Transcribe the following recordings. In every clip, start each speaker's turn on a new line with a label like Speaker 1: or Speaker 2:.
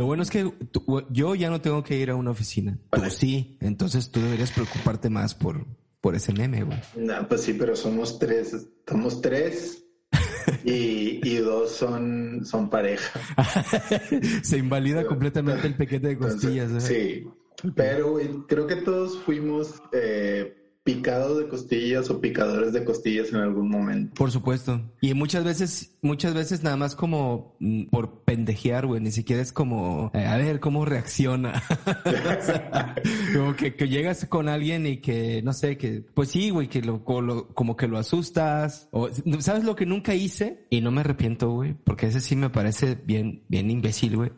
Speaker 1: Lo bueno es que tú- yo ya no tengo que ir a una oficina. Tú sí. Entonces tú deberías preocuparte más por, por ese meme, güey.
Speaker 2: No, pues sí, pero somos tres. Somos tres y, y dos son, son pareja.
Speaker 1: Se invalida completamente el pequete de
Speaker 2: Entonces,
Speaker 1: costillas. ¿eh?
Speaker 2: Sí, pero güey, creo que todos fuimos eh, picados de costillas o picadores de costillas en algún momento.
Speaker 1: Por supuesto. Y muchas veces, muchas veces nada más como mm, por pendejear, güey. Ni siquiera es como, eh, a ver cómo reacciona. O sea, como que, que llegas con alguien y que, no sé, que, pues sí, güey, que lo- como que lo asustas. O, ¿sabes lo que nunca hice? Y no me arrepiento, güey, porque ese sí me parece bien, bien imbécil, güey.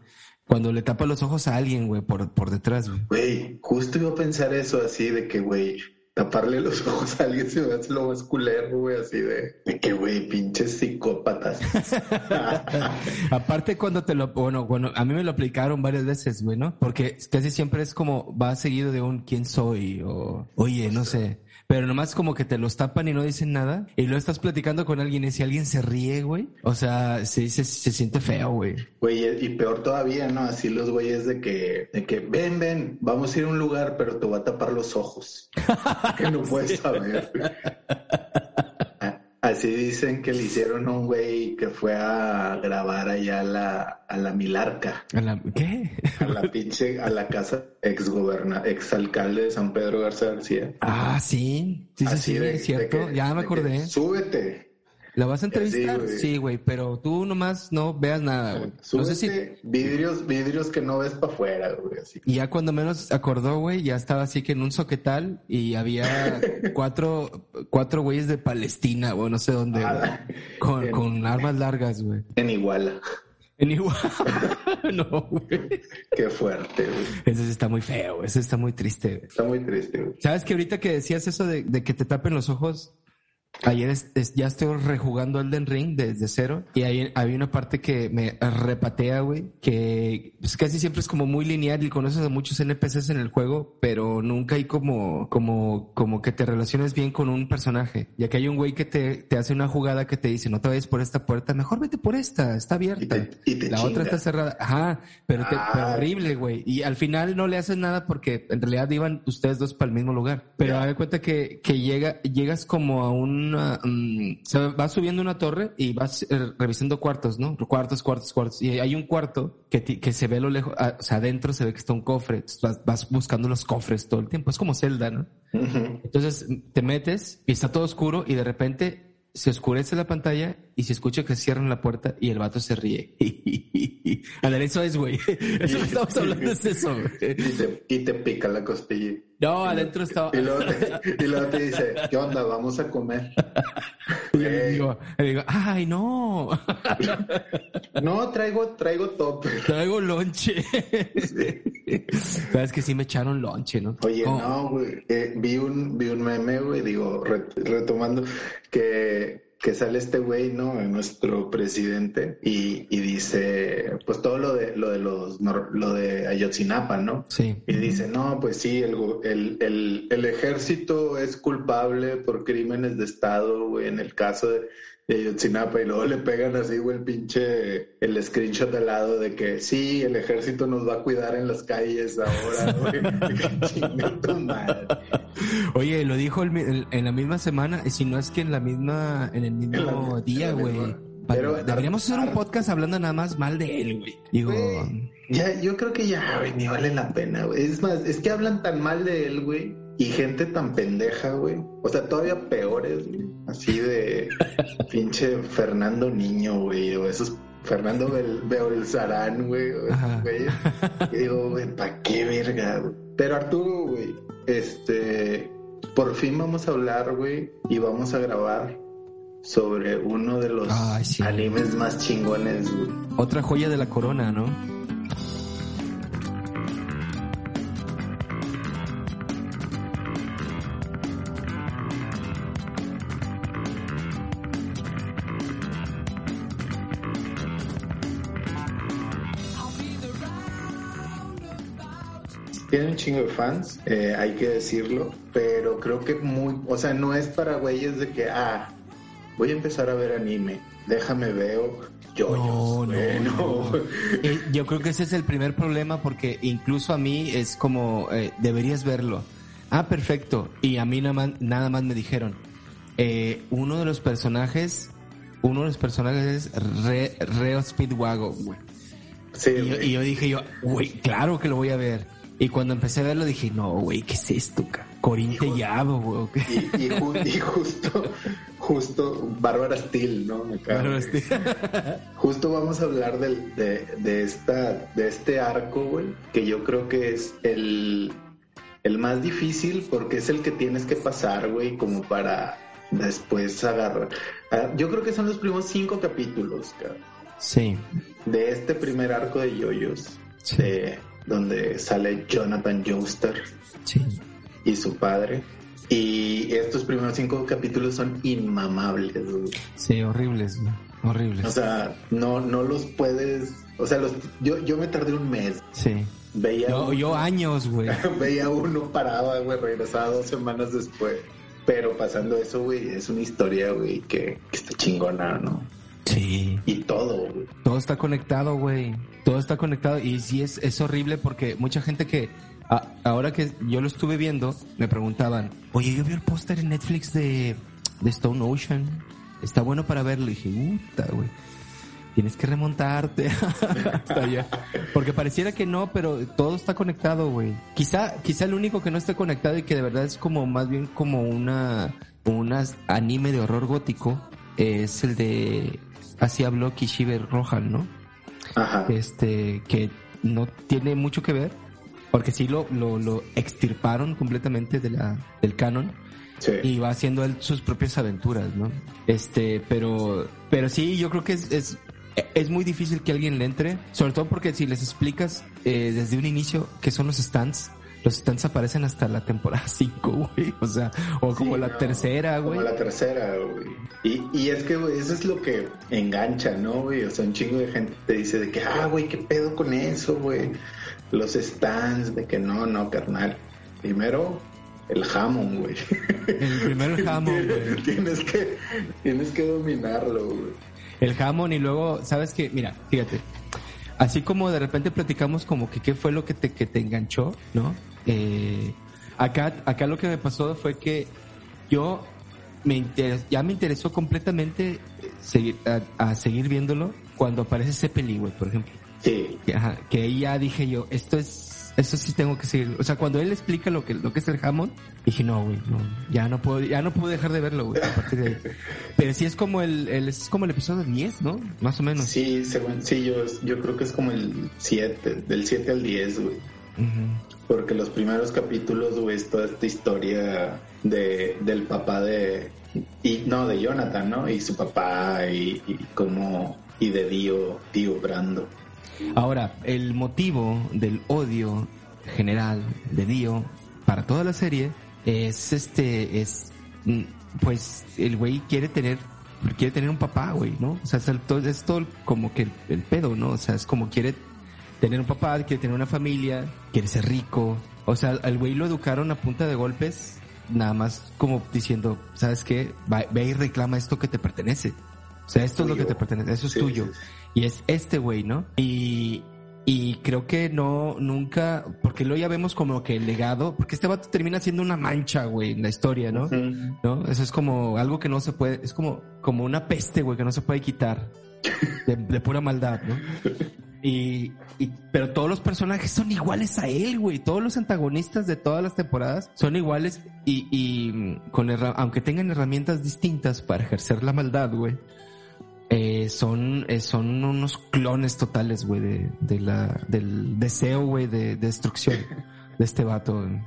Speaker 1: Cuando le tapa los ojos a alguien, güey, por, por detrás, güey.
Speaker 2: Güey, justo iba a pensar eso así de que, güey, taparle los ojos a alguien se me hace lo más culero, güey, así de, de que, güey, pinches psicópatas.
Speaker 1: Aparte cuando te lo, bueno, bueno, a mí me lo aplicaron varias veces, güey, ¿no? Porque casi siempre es como, va seguido de un quién soy o, oye, no sé. Pero nomás como que te los tapan y no dicen nada. Y luego estás platicando con alguien y si alguien se ríe, güey. O sea, se, se, se siente feo, güey.
Speaker 2: Güey, y peor todavía, ¿no? Así los güeyes de que, de que, ven, ven, vamos a ir a un lugar, pero te voy a tapar los ojos. que no puedes saber. Así dicen que le hicieron a un güey que fue a grabar allá a la, a la Milarca,
Speaker 1: A la- ¿Qué?
Speaker 2: a la pinche, a la casa ex goberna, ex alcalde de San Pedro Garza García.
Speaker 1: Ah, sí. Sí, sí, sí, es cierto.
Speaker 2: que-
Speaker 1: ya me
Speaker 2: de que,
Speaker 1: acordé.
Speaker 2: Súbete.
Speaker 1: ¿La vas a entrevistar?
Speaker 2: güey.
Speaker 1: Sí, güey, pero tú nomás no veas nada, güey. No sé si
Speaker 2: Vidrios, vidrios que no ves para afuera, güey. Así.
Speaker 1: Y ya cuando menos acordó, güey, ya estaba así que en un soquetal y había cuatro, cuatro güeyes de Palestina, o no sé dónde, güey,
Speaker 2: Ah,
Speaker 1: con,
Speaker 2: en-
Speaker 1: con armas largas, güey.
Speaker 2: En Iguala.
Speaker 1: En igual. no, güey.
Speaker 2: Qué fuerte, güey.
Speaker 1: Ese sí está muy feo, ese está muy triste, güey.
Speaker 2: Está muy triste, güey.
Speaker 1: ¿Sabes que ahorita que decías eso de, de que te tapen los ojos? Ayer es- es- ya estoy rejugando Elden Ring desde cero y ahí había una parte que me repatea, güey, que pues, casi siempre es como muy lineal y conoces a muchos NPCs en el juego, pero nunca hay como, como, como que te relaciones bien con un personaje. Ya que hay un güey que te, te hace una jugada que te dice, no te vayas por esta puerta, mejor vete por esta, está abierta.
Speaker 2: Y te- y te
Speaker 1: La otra está cerrada. Ajá, pero, te,
Speaker 2: Ah.
Speaker 1: pero horrible, güey. Y al final no le haces nada porque en realidad iban ustedes dos para el mismo lugar. Pero haz de cuenta que, que llega, llegas como a una, mm, se va subiendo una torre y vas eh, revisando cuartos, ¿no? Cuartos, cuartos, cuartos. Y hay un cuarto que, que se ve a lo lejos, o sea, adentro se ve que está un cofre. Vas, vas buscando los cofres todo el tiempo. Es como Zelda, ¿no? Entonces te metes y está todo oscuro y de repente se oscurece la pantalla y se escucha que cierran la puerta y el vato se ríe. Ándale, eso es, güey. Eso que estamos hablando es eso, güey.
Speaker 2: Y te, y te pica la costilla.
Speaker 1: No, adentro estaba...
Speaker 2: Y luego, te, y luego te dice, ¿qué onda? Vamos a comer.
Speaker 1: Y yo le digo, le digo, ay, no,
Speaker 2: No, traigo, traigo tope.
Speaker 1: traigo lonche. Sabes que sí me echaron lonche, ¿no?
Speaker 2: Oye,
Speaker 1: Oh,
Speaker 2: no, güey. Eh, vi un, vi un meme, güey, digo, re- retomando, que, que sale este güey, ¿no? Nuestro presidente, y, y dice, pues todo lo de, lo de los, lo de Ayotzinapa, ¿no?
Speaker 1: Sí.
Speaker 2: Y dice, no, pues sí, el, el, el, el ejército es culpable por crímenes de Estado, güey, en el caso de, de Ayotzinapa, y luego le pegan así, güey, el pinche, el screenshot al lado de que sí, el ejército nos va a cuidar en las calles ahora, güey. Chinga tu madre.
Speaker 1: Oye, lo dijo el en la misma semana, y si no es que en la misma, en el mismo
Speaker 2: En la-
Speaker 1: día, güey.
Speaker 2: Pero-
Speaker 1: Deberíamos hacer un podcast hablando nada más mal de él, güey. Digo,
Speaker 2: Güey, Ya, yo creo que ya, güey, ni vale la pena, güey. Es más, es que hablan tan mal de él, güey, y gente tan pendeja, güey. O sea, todavía peores, güey. Así de pinche Fernando Niño, güey, o esos Fernando Bel Beolzarán, güey. güeyes. Y digo, güey, ¿para qué verga, güey? Pero Arturo, güey, este, por fin vamos a hablar, güey, y vamos a grabar sobre uno de los
Speaker 1: Ay, sí.
Speaker 2: animes más chingones, güey.
Speaker 1: otra joya de la corona, ¿no?
Speaker 2: Tiene un chingo de fans, eh, hay que decirlo, pero creo que muy, o sea, no es para güeyes de que, ah, voy a empezar a ver anime, déjame veo yoyos.
Speaker 1: No, no,
Speaker 2: güey,
Speaker 1: no. Eh, yo creo que ese es el primer problema porque incluso a mí es como, eh, deberías verlo. Ah, perfecto. Y a mí nada más, nada más me dijeron, eh, uno de los personajes, uno de los personajes es Re, Reo Speedwagon, güey.
Speaker 2: Sí,
Speaker 1: Y yo, y yo dije yo, güey, claro que lo voy a ver. Y cuando empecé a verlo dije, no, güey, ¿qué es esto, ca? Corín
Speaker 2: Hijo-
Speaker 1: Tellado, güey.
Speaker 2: Y, y y justo, justo, Bárbara Steele, ¿no? Me.
Speaker 1: Pero este-
Speaker 2: Justo vamos a hablar de, de, esta, de este arco, güey, que yo creo que es el, el más difícil porque es el que tienes que pasar, güey, como para después agarrar. Ah, Yo creo que son los primeros cinco capítulos, cabrón,
Speaker 1: Sí,
Speaker 2: de este primer arco de Yoyos,
Speaker 1: Sí.
Speaker 2: de- donde sale Jonathan Joestar
Speaker 1: sí.
Speaker 2: y su padre. Y estos primeros cinco capítulos son inmamables, güey.
Speaker 1: Sí, horribles, güey. Horribles.
Speaker 2: O sea, no, no los puedes. O sea, los, yo, yo me tardé un mes.
Speaker 1: sí.
Speaker 2: Veía,
Speaker 1: Yo,
Speaker 2: uno,
Speaker 1: yo años, güey.
Speaker 2: veía uno, paraba, güey, regresaba dos semanas después. Pero pasando eso, güey, es una historia, güey, que, que está chingona, ¿no?
Speaker 1: Sí.
Speaker 2: Y todo, güey.
Speaker 1: Todo está conectado, güey. Todo está conectado. Y sí es, es horrible porque mucha gente que a- ahora que yo lo estuve viendo, me preguntaban, oye, yo vi el póster en Netflix de, de Stone Ocean. Está bueno para verlo. Y dije, puta, güey. Tienes que remontarte hasta allá. Porque pareciera que no, pero todo está conectado, güey. Quizá, quizá el único que no esté conectado y que de verdad es como más bien como una, una anime de horror gótico es el de Así habló Kishibe Rohan, ¿no?
Speaker 2: Ajá.
Speaker 1: Este, que no tiene mucho que ver, porque sí lo, lo, lo extirparon completamente de la, del canon
Speaker 2: Sí.
Speaker 1: y va haciendo él sus propias aventuras, ¿no? Este, pero, pero sí, yo creo que es, es, es muy difícil que alguien le entre, sobre todo porque si les explicas eh, desde un inicio qué son los stands, los stands aparecen hasta la temporada 5, güey, o sea, o como
Speaker 2: Sí,
Speaker 1: la
Speaker 2: no,
Speaker 1: tercera, güey.
Speaker 2: Como la tercera, güey. Y, y es que, güey, eso es lo que engancha, ¿no, güey? O sea, un chingo de gente te dice de que, ah, güey, ¿qué pedo con eso, güey? Los stands, de que no, no, carnal. Primero, el jamón, güey.
Speaker 1: El primer jamón, güey.
Speaker 2: tienes que, tienes que dominarlo, güey.
Speaker 1: El jamón y luego, ¿sabes qué? Mira, fíjate. Así como de repente platicamos como que qué fue lo que te, que te enganchó, ¿no? Eh, acá, acá lo que me pasó fue que yo me interes- ya me interesó completamente eh, seguir, a, a seguir viéndolo cuando aparece Zeppelin, güey, por ejemplo.
Speaker 2: Sí,
Speaker 1: Que, ajá, que ahí ya dije yo, esto es, esto sí tengo que seguir. O sea, cuando él explica lo que, lo que es el jamón, dije, no, güey, no, ya no puedo, ya no puedo dejar de verlo, güey, a partir de ahí. Pero sí es como el, el, es como el episodio 10, ¿no? Más o menos.
Speaker 2: sí, según, sí, yo, yo creo que es como el 7, del 7 al 10, güey.
Speaker 1: Ujú.
Speaker 2: Porque los primeros capítulos, güey, es toda esta historia de, del papá de... Y, no, de Jonathan, ¿no? Y su papá y, y como... Y de Dio, Dio Brando.
Speaker 1: Ahora, el motivo del odio general de Dio para toda la serie es este, es, mm, pues, el güey quiere tener, quiere tener un papá, güey, ¿no? O sea, es, el- es todo como que el, el pedo, ¿no? O sea, es como quiere tener un papá, quiere tener una familia, quiere ser rico. O sea, al güey lo educaron a punta de golpes, nada más como diciendo, ¿sabes qué? Va- ve y reclama esto que te pertenece. O sea, esto es lo que te pertenece, eso es
Speaker 2: Sí,
Speaker 1: tuyo.
Speaker 2: sí, sí.
Speaker 1: Y es este güey, ¿no? Y, y creo que no, nunca, porque luego ya vemos como que el legado, porque este vato termina siendo una mancha, güey, en la historia, ¿no? ¿No? Eso es como algo que no se puede, es como, como una peste, güey, que no se puede quitar. De, de pura maldad, ¿no? Y, y, pero todos los personajes son iguales a él, güey. Todos los antagonistas de todas las temporadas son iguales y, y mm, con aunque tengan herramientas distintas para ejercer la maldad, güey. Eh, son, eh, son unos clones totales, güey, de, de la, del deseo, güey, de, de destrucción de este vato. güey.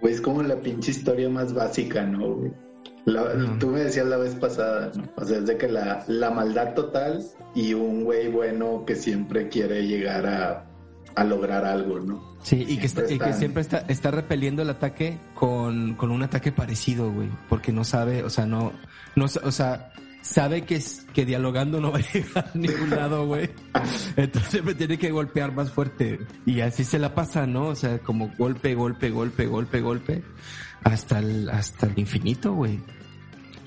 Speaker 2: Güey, es como la pinche historia más básica, ¿no, güey? La-
Speaker 1: No.
Speaker 2: Tú me decías la vez pasada, ¿no? O sea, es de que la, la maldad total y un güey bueno que siempre quiere llegar a, a lograr algo, ¿no?
Speaker 1: Sí, y que, está, y que siempre está, está repeliendo el ataque con, con un ataque parecido, güey. Porque no sabe, o sea, no, no, o sea, sabe que, que dialogando no va a llegar a ningún lado, güey. Entonces me tiene que golpear más fuerte. Y así se la pasa, ¿no? O sea, como golpe, golpe, golpe, golpe, golpe. Hasta el, hasta el infinito, güey.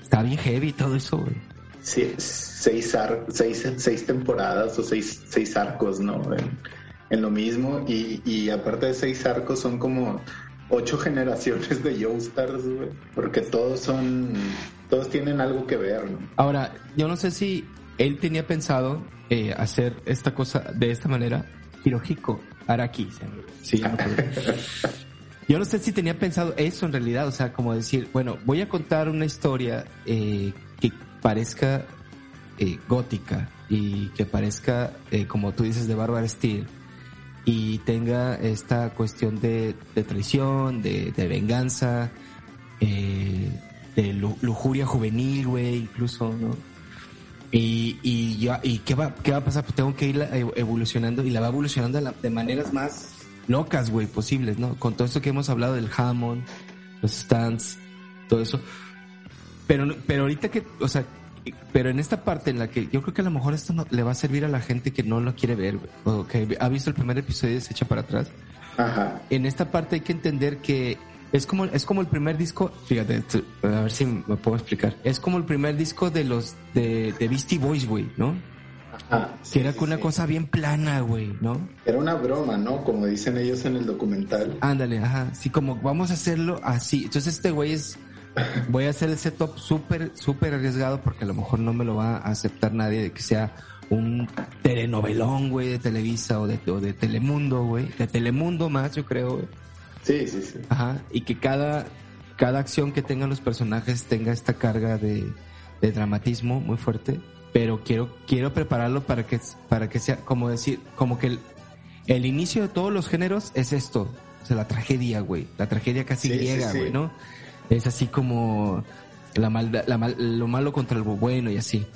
Speaker 1: Está bien heavy todo eso, güey.
Speaker 2: seis, seis, temporadas o seis, seis arcos, ¿no? En, lo mismo. Y, y aparte de seis arcos son como ocho generaciones de Joestars, güey. Porque todos son, todos tienen algo que ver, ¿no?
Speaker 1: Ahora, yo no sé si él tenía pensado eh, hacer esta cosa de esta manera. Hirohiko Araki. Sí, no Yo no sé si tenía pensado eso en realidad, o sea, como decir, bueno, voy a contar una historia eh, que parezca eh, gótica y que parezca, eh, como tú dices, de Barbara Steele y tenga esta cuestión de, traición, de, venganza, de lujuria juvenil, güey, incluso, ¿no? Y, y, ya, ¿y qué, va, qué va a pasar? Pues tengo que ir evolucionando y la va evolucionando de maneras más locas, güey, posibles, ¿no? Con todo esto que hemos hablado del Hammond, los stands, todo eso. Pero, pero ahorita que, o sea, pero en esta parte en la que yo creo que a lo mejor esto no, le va a servir a la gente que no lo quiere ver, o que ha visto el primer episodio y se echa para atrás.
Speaker 2: Ajá.
Speaker 1: En esta parte hay que entender que es como, es como el primer disco, fíjate, a ver si me puedo explicar. Es como el primer disco de los, de, de Beastie Boys, güey, ¿no? Ah, que era una cosa bien plana, güey, ¿no?
Speaker 2: Era una broma, ¿no? Como dicen ellos en el documental.
Speaker 1: Ándale, ajá. Sí, como vamos a hacerlo así. Entonces este güey es... Voy a hacer el setup súper, súper arriesgado porque a lo mejor no me lo va a aceptar nadie de que sea un telenovelón, güey, de Televisa o de, de Telemundo, güey. De Telemundo más, yo creo, güey.
Speaker 2: Sí, sí, sí.
Speaker 1: Ajá. Y que cada, cada acción que tengan los personajes tenga esta carga de, de dramatismo muy fuerte pero quiero, quiero prepararlo para que, para que sea, como decir, como que el, inicio de todos los géneros es esto, o sea, la tragedia, güey, la tragedia casi griega, güey, ¿no? Es así como la maldad, la lo malo contra lo bueno y así.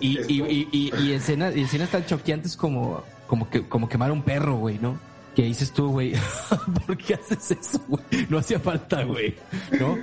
Speaker 1: y, y, y, y, escenas, y escenas tan choqueantes como, como que, como quemar un perro, güey, ¿no? Que dices tú, güey, ¿por qué haces eso, güey? No hacía falta, güey, ¿no?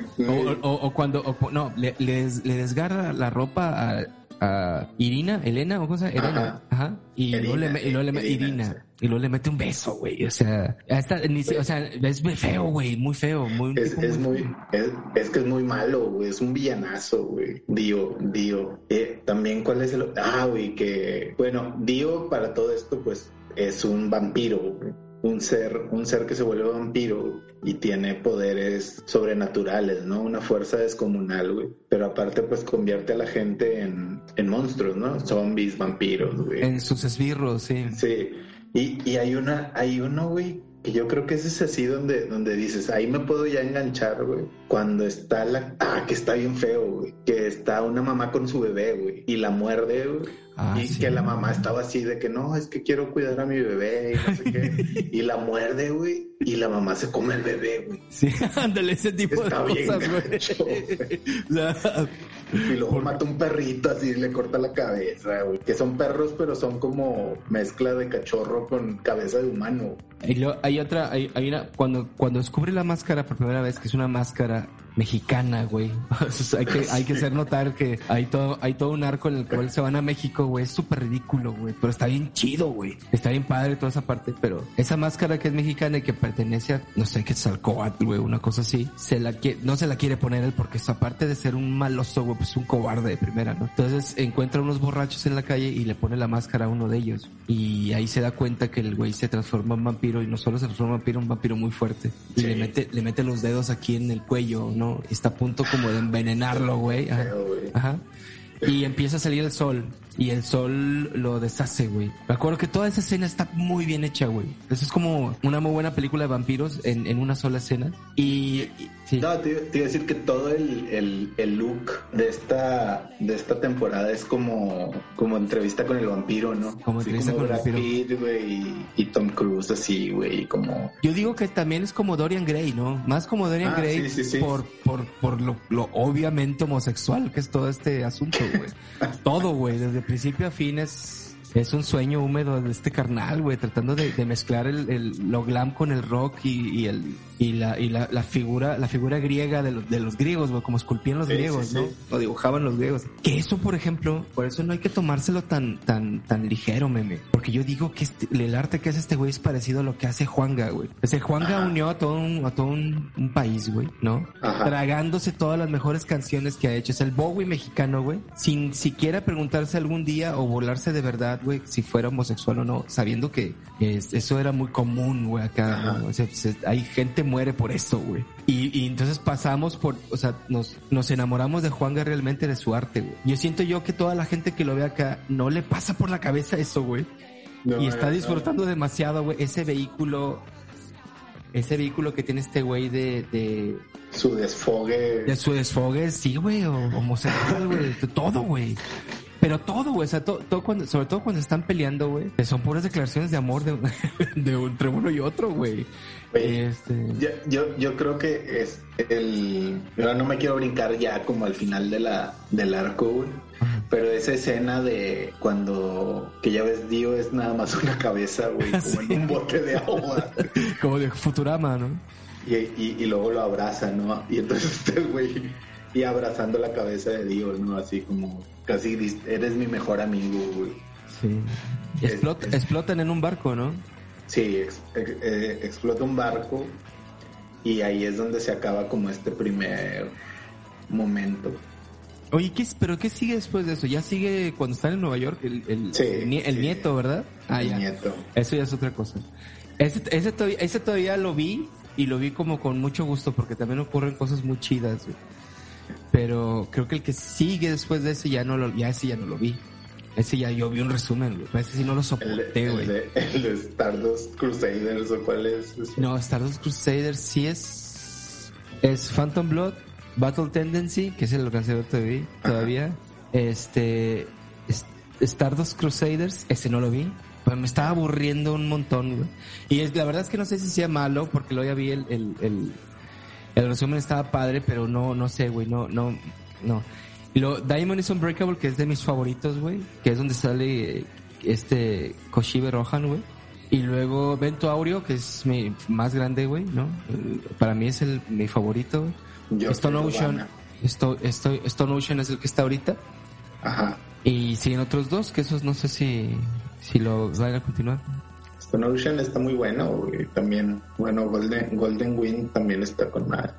Speaker 1: O, cuando, no, le, le, desgarra la ropa a, a Irina, Elena o cosa, Elena, ajá, y, luego le, y luego le Irina, y luego le mete un beso, güey, o sea, hasta, o sea, es muy feo, güey, muy feo, muy,
Speaker 2: es, es muy, es, es, que es muy malo, güey, es un villanazo, güey, Dio, Dio, eh, también cuál es el, ah, güey, que, bueno, Dio para todo esto, pues, es un vampiro, güey un ser, un ser que se vuelve vampiro y tiene poderes sobrenaturales, ¿no? Una fuerza descomunal, güey. Pero aparte, pues convierte a la gente en, en monstruos, ¿no? Zombies, vampiros, güey.
Speaker 1: En sus esbirros, sí.
Speaker 2: Sí. Y, y hay una, hay uno, güey, que yo creo que ese es así donde, donde dices, ahí me puedo ya enganchar, güey. Cuando está la, ah, que está bien feo, güey. Que está una mamá con su bebé, güey. Y la muerde, güey Ah, y que la mamá estaba así de que no, es que quiero cuidar a mi bebé y no sé qué. y la muerde, güey, y la mamá se come el bebé, güey.
Speaker 1: Sí, ándale, ese tipo de cosas, güey.
Speaker 2: y luego mata un perrito así y le corta la cabeza, güey. Que son perros, pero son como mezcla de cachorro con cabeza de humano.
Speaker 1: Y luego hay otra, hay, hay una, cuando, cuando descubre la máscara por primera vez, que es una máscara mexicana, güey. hay que, hay que hacer notar que hay todo, hay todo un arco en el cual se van a México, güey. Es súper ridículo, güey. Pero está bien chido, güey. Está bien padre toda esa parte. Pero esa máscara que es mexicana y que pertenece a, no sé, que es güey, una cosa así, se la no se la quiere poner él porque aparte de ser un maloso, güey, pues un cobarde de primera, ¿no? Entonces encuentra unos borrachos en la calle y le pone la máscara a uno de ellos. Y ahí se da cuenta que el güey se transforma en vampiro y no solo se transforma en vampiro, un vampiro muy fuerte. Y le mete, le mete los dedos aquí en el cuello, ¿no? Está a punto como de envenenarlo, güey. Ajá. Y empieza a salir el sol y el sol lo deshace, güey. Me acuerdo que toda esa escena está muy bien hecha, güey. Eso es como una muy buena película de vampiros en, en una sola escena. Y,
Speaker 2: No, te, iba a decir que todo el, el, el, look de esta, de esta temporada es como, como entrevista con el vampiro, ¿no?
Speaker 1: Como entrevista con el vampiro.
Speaker 2: Güey, y, Tom Cruise así, güey, como...
Speaker 1: Yo digo que también es como Dorian Gray, ¿no? Más como Dorian ah, Gray por, por, por lo, lo obviamente homosexual que es todo este asunto, todo, güey, desde principio a fin es, es un sueño húmedo de este carnal, güey, tratando de, de mezclar el, el, lo glam con el rock y, y el y la y la, la, figura la figura griega de los, de los griegos, güey, como esculpían los
Speaker 2: Sí,
Speaker 1: griegos,
Speaker 2: sí,
Speaker 1: ¿no?
Speaker 2: sí.
Speaker 1: O dibujaban los griegos. Que eso, por ejemplo, por eso no hay que tomárselo tan tan tan ligero, meme, porque yo digo que este- el arte que hace este güey es parecido a lo que hace Juanga, güey. Ese Juanga
Speaker 2: Ajá.
Speaker 1: unió a todo un a todo un, un país, güey, ¿no?
Speaker 2: Ajá.
Speaker 1: Tragándose todas las mejores canciones que ha hecho. Es el Bowie mexicano, güey. Sin siquiera preguntarse algún día o volarse de verdad, güey, si fuera homosexual o no, sabiendo que es- eso era muy común, güey, acá.
Speaker 2: Ajá.
Speaker 1: ¿no? O sea, se- hay gente muere por esto, güey. Y, y entonces pasamos por, o sea, nos, nos enamoramos de Juanga realmente de su arte, güey. Yo siento yo que toda la gente que lo ve acá no le pasa por la cabeza eso, güey.
Speaker 2: No,
Speaker 1: y está
Speaker 2: no,
Speaker 1: disfrutando demasiado, güey, ese vehículo, ese vehículo que tiene este güey de, de,
Speaker 2: Su desfogue.
Speaker 1: de su desfogue, sí, güey, o homosexual, güey, de todo, güey. Pero todo, güey, o sea, to- todo cuando, sobre todo cuando están peleando, güey, son puras declaraciones de amor de, de entre uno y otro, güey.
Speaker 2: Güey,
Speaker 1: Este,
Speaker 2: Yo, yo, yo creo que es el. Yo no me quiero brincar ya como al final de la, del arco, güey. Pero esa escena de cuando. Que ya ves, Dio es nada más una cabeza, güey, como
Speaker 1: Sí.
Speaker 2: en un bote de agua.
Speaker 1: como de Futurama, ¿no?
Speaker 2: Y, y, y luego lo abraza, ¿no? Y entonces este güey. Y abrazando la cabeza de Dio, ¿no? Así como. Casi eres mi mejor amigo, güey.
Speaker 1: Sí.
Speaker 2: Es-
Speaker 1: Explota-
Speaker 2: es-
Speaker 1: explotan en un barco, ¿no?
Speaker 2: Sí, ex- ex- eh, explota un barco. Y ahí es donde se acaba como este primer momento.
Speaker 1: Oye, ¿qué, es- ¿pero qué sigue después de eso? ¿Ya sigue cuando están en Nueva York el, el,
Speaker 2: Sí,
Speaker 1: el, nie- el
Speaker 2: sí.
Speaker 1: nieto, verdad? Ah,
Speaker 2: el
Speaker 1: ya.
Speaker 2: nieto.
Speaker 1: Eso ya es otra cosa. Ese, ese, todavía, ese todavía lo vi y lo vi como con mucho gusto porque también ocurren cosas muy chidas, güey. Pero creo que el que sigue después de ese ya no lo, ya ese ya no lo vi. Ese ya yo vi un resumen, güey. Pero Ese sí no lo
Speaker 2: El,
Speaker 1: soporté,
Speaker 2: el
Speaker 1: güey.
Speaker 2: de, el de Stardust Crusaders o cuál es.
Speaker 1: No, Stardust Crusaders sí es. Es Phantom Blood, Battle Tendency, que es el cancelador todavía. todavía. Este. es- Stardust Crusaders, ese no lo vi. Pues me estaba aburriendo un montón, güey. Y es, la verdad es que no sé si sea malo, porque luego ya vi el, el, el, el resumen estaba padre, pero no, no sé, güey, no, no, no. Y lo, Diamond is Unbreakable, que es de mis favoritos, güey, que es donde sale eh, este Koshibe Rohan, güey. Y luego Vento Aureo, que es mi más grande, güey, ¿no? Para mí es el, mi favorito, güey.
Speaker 2: Yo
Speaker 1: Stone Ocean,
Speaker 2: Habana.
Speaker 1: Sto- Sto- Stone Ocean es el que está ahorita.
Speaker 2: Ajá.
Speaker 1: Y siguen otros dos, que esos no sé si, si lo van a continuar.
Speaker 2: Stone Ocean está muy bueno, güey. También, bueno, Golden, Golden Wind también está con más.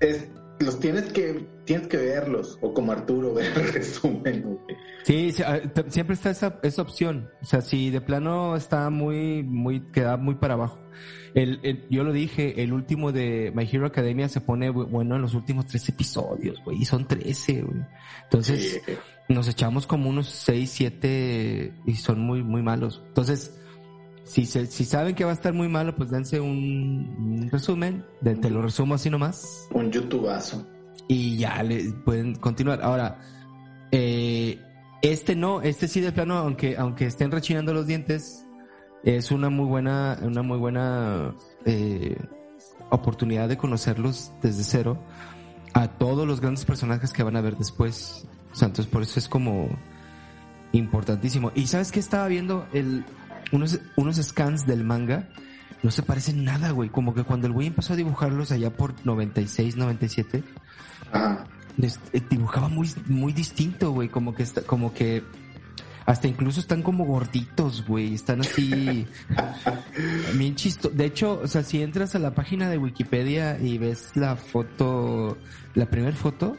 Speaker 2: Es, los tienes que, tienes que verlos, o como Arturo, ver el resumen.
Speaker 1: Sí, sí, ah, siempre está esa, esa opción. O sea, si de plano está muy, muy, queda muy para abajo. El, el- yo lo dije, el último de My Hero Academia se pone bu- bueno en los últimos tres episodios, güey, y son 13, güey. Entonces,
Speaker 2: Sí.
Speaker 1: nos echamos como unos 6, 7 y son muy, muy malos. Entonces, si, se, si saben que va a estar muy malo, pues dense un, un resumen, de- te lo resumo así nomás
Speaker 2: Un youtubazo.
Speaker 1: y ya le pueden continuar. Ahora, eh, este no, este sí de plano, aunque, aunque estén rechinando los dientes, es una muy buena, una muy buena eh, oportunidad de conocerlos desde cero a todos los grandes personajes que van a ver después. O sea, entonces por eso es como importantísimo. Y sabes que estaba viendo el, unos, unos scans del manga. No se parecen nada, güey. Como que cuando el güey empezó a dibujarlos allá por 96, 97,
Speaker 2: Ajá.
Speaker 1: eh, dibujaba muy, muy distinto, güey. Como que está, como que hasta incluso están como gorditos, güey. Están así, bien chisto. De hecho, o sea, si entras a la página de Wikipedia y ves la foto, la primera foto,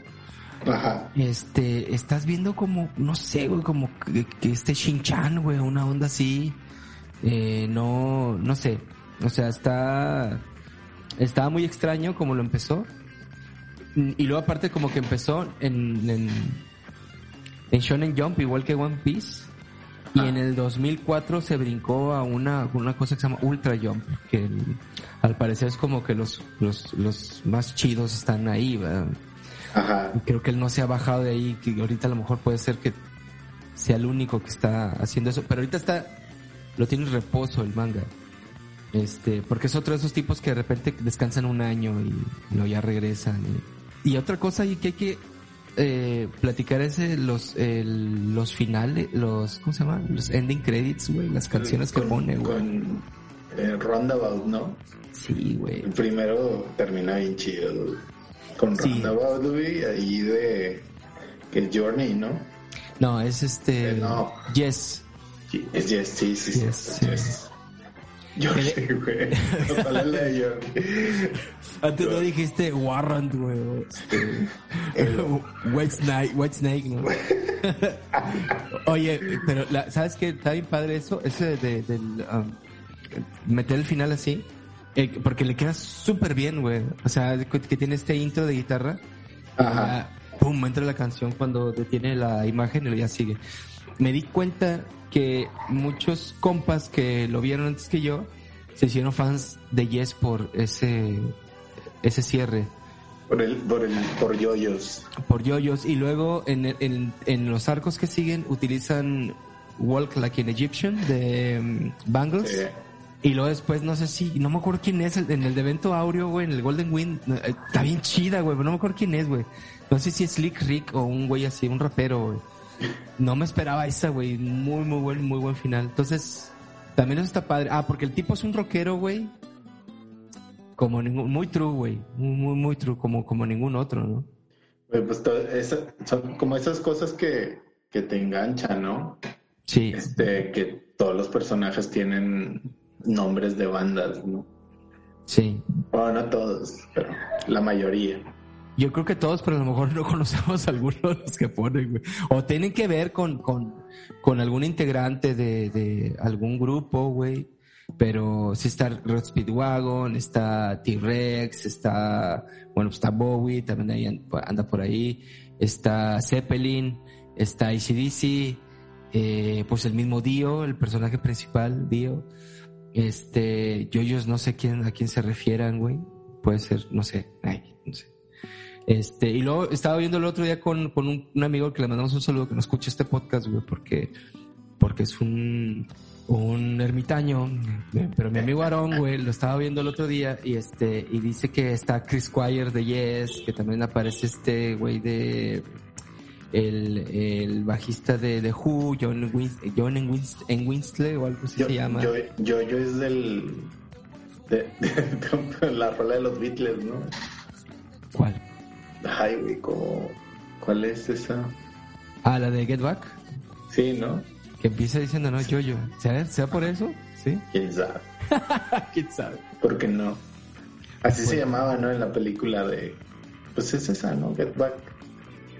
Speaker 2: Ajá.
Speaker 1: este, estás viendo como, no sé, güey, como que, que este Shin-Chan, güey, una onda así, eh, no, no sé, o sea, está, estaba muy extraño como lo empezó, y luego aparte como que empezó en, en, en Shonen Jump, igual que One Piece, y
Speaker 2: Ah.
Speaker 1: en el 2004 se brincó a una, una cosa que se llama Ultra Jump, que al parecer es como que los, los, los más chidos están ahí, ¿verdad?
Speaker 2: Ajá.
Speaker 1: Creo que él no se ha bajado de ahí, que ahorita a lo mejor puede ser que sea el único que está haciendo eso, pero ahorita está, lo tiene en reposo el manga. Este, porque es otro de esos tipos que de repente descansan un año y luego ya regresan. Y, y otra cosa ahí que hay que eh, platicar ese, los, el, los finales, los, ¿cómo se llama? Los ending credits, güey, las canciones que pone, güey.
Speaker 2: Con eh, Roundabout, ¿no?
Speaker 1: Sí, güey.
Speaker 2: El primero termina bien chido, güey. Con
Speaker 1: Sí.
Speaker 2: Roundabout, güey, ahí de... Que es Journey, ¿no?
Speaker 1: No, es este,
Speaker 2: Eh, no.
Speaker 1: Yes.
Speaker 2: Sí, Es Yes, sí, sí, sí.
Speaker 1: Yes.
Speaker 2: Yes. Güey. ¿Cuál es la de Journey?
Speaker 1: Antes no dijiste Warrant, güey. White Snake, White Snake, ¿no? Oye, pero la- ¿sabes qué? Está bien padre eso, ese de, del um, meter el final así. eh, porque le queda súper bien, güey. O sea, que tiene este intro de guitarra.
Speaker 2: Ajá.
Speaker 1: Pum, entra la canción cuando detiene la imagen y ya sigue. Me di cuenta que muchos compas que lo vieron antes que yo se hicieron fans de Yes por ese ese cierre.
Speaker 2: Por el, por el, por yoyos.
Speaker 1: por yoyos. Y luego en, en, en los arcos que siguen utilizan Walk Like an Egyptian de mm, Bangles.
Speaker 2: Sí.
Speaker 1: y luego después no sé si no me acuerdo quién es en el de evento Aureo güey en el Golden Wind eh, está bien chida güey pero no me acuerdo quién es güey. No sé si es Slick Rick o un güey así un rapero güey no me esperaba esa güey. Muy muy buen muy buen final. Entonces también eso está padre. Ah porque el tipo es un rockero güey. Como ningún muy true güey. Muy muy muy true como como ningún otro no
Speaker 2: Pues todo esa- son como esas cosas que, que te enganchan, ¿no?
Speaker 1: sí.
Speaker 2: Este, que todos los personajes tienen nombres de bandas, ¿no?
Speaker 1: sí.
Speaker 2: Bueno, no todos, pero la mayoría.
Speaker 1: Yo creo que todos, pero a lo mejor no conocemos a algunos de los que ponen, güey. O tienen que ver con, con, con algún integrante de, de algún grupo, güey. Pero sí está Rod Speedwagon, está T-Rex, está, bueno, está Bowie, también ahí an- anda por ahí. Está Zeppelin, está ACDC, eh, pues el mismo Dio, el personaje principal, Dio. Este, Yoyos, no sé quién, a quién se refieran, güey. Puede ser, no sé, ay. Este, y luego estaba viendo el otro día con, con un, un amigo que le mandamos un saludo que no escucha este podcast, güey, porque, porque es un, un ermitaño, eh, pero mi amigo Aaron, güey, lo estaba viendo el otro día y este, y dice que está Chris Squire de Yes, que también aparece este güey de, el, el bajista de, de Who, John, Wins, John en, Wins- en Winstley o algo así
Speaker 2: Yo,
Speaker 1: se llama.
Speaker 2: yo, yo, yo es del. De, de- la rola de los Beatles, ¿no?
Speaker 1: ¿Cuál?
Speaker 2: Ay, güey, como. ¿Cuál es esa?
Speaker 1: Ah, la de Get Back,
Speaker 2: Sí, ¿no?
Speaker 1: que empieza diciendo, no, yo, yo. ¿Será, ¿Será por eso? ¿Sí?
Speaker 2: ¿Quién sabe?
Speaker 1: ¿Quién sabe?
Speaker 2: ¿Por qué no? Así se llamaba, ¿no? En la película de. Pues es esa, ¿no? Get Back.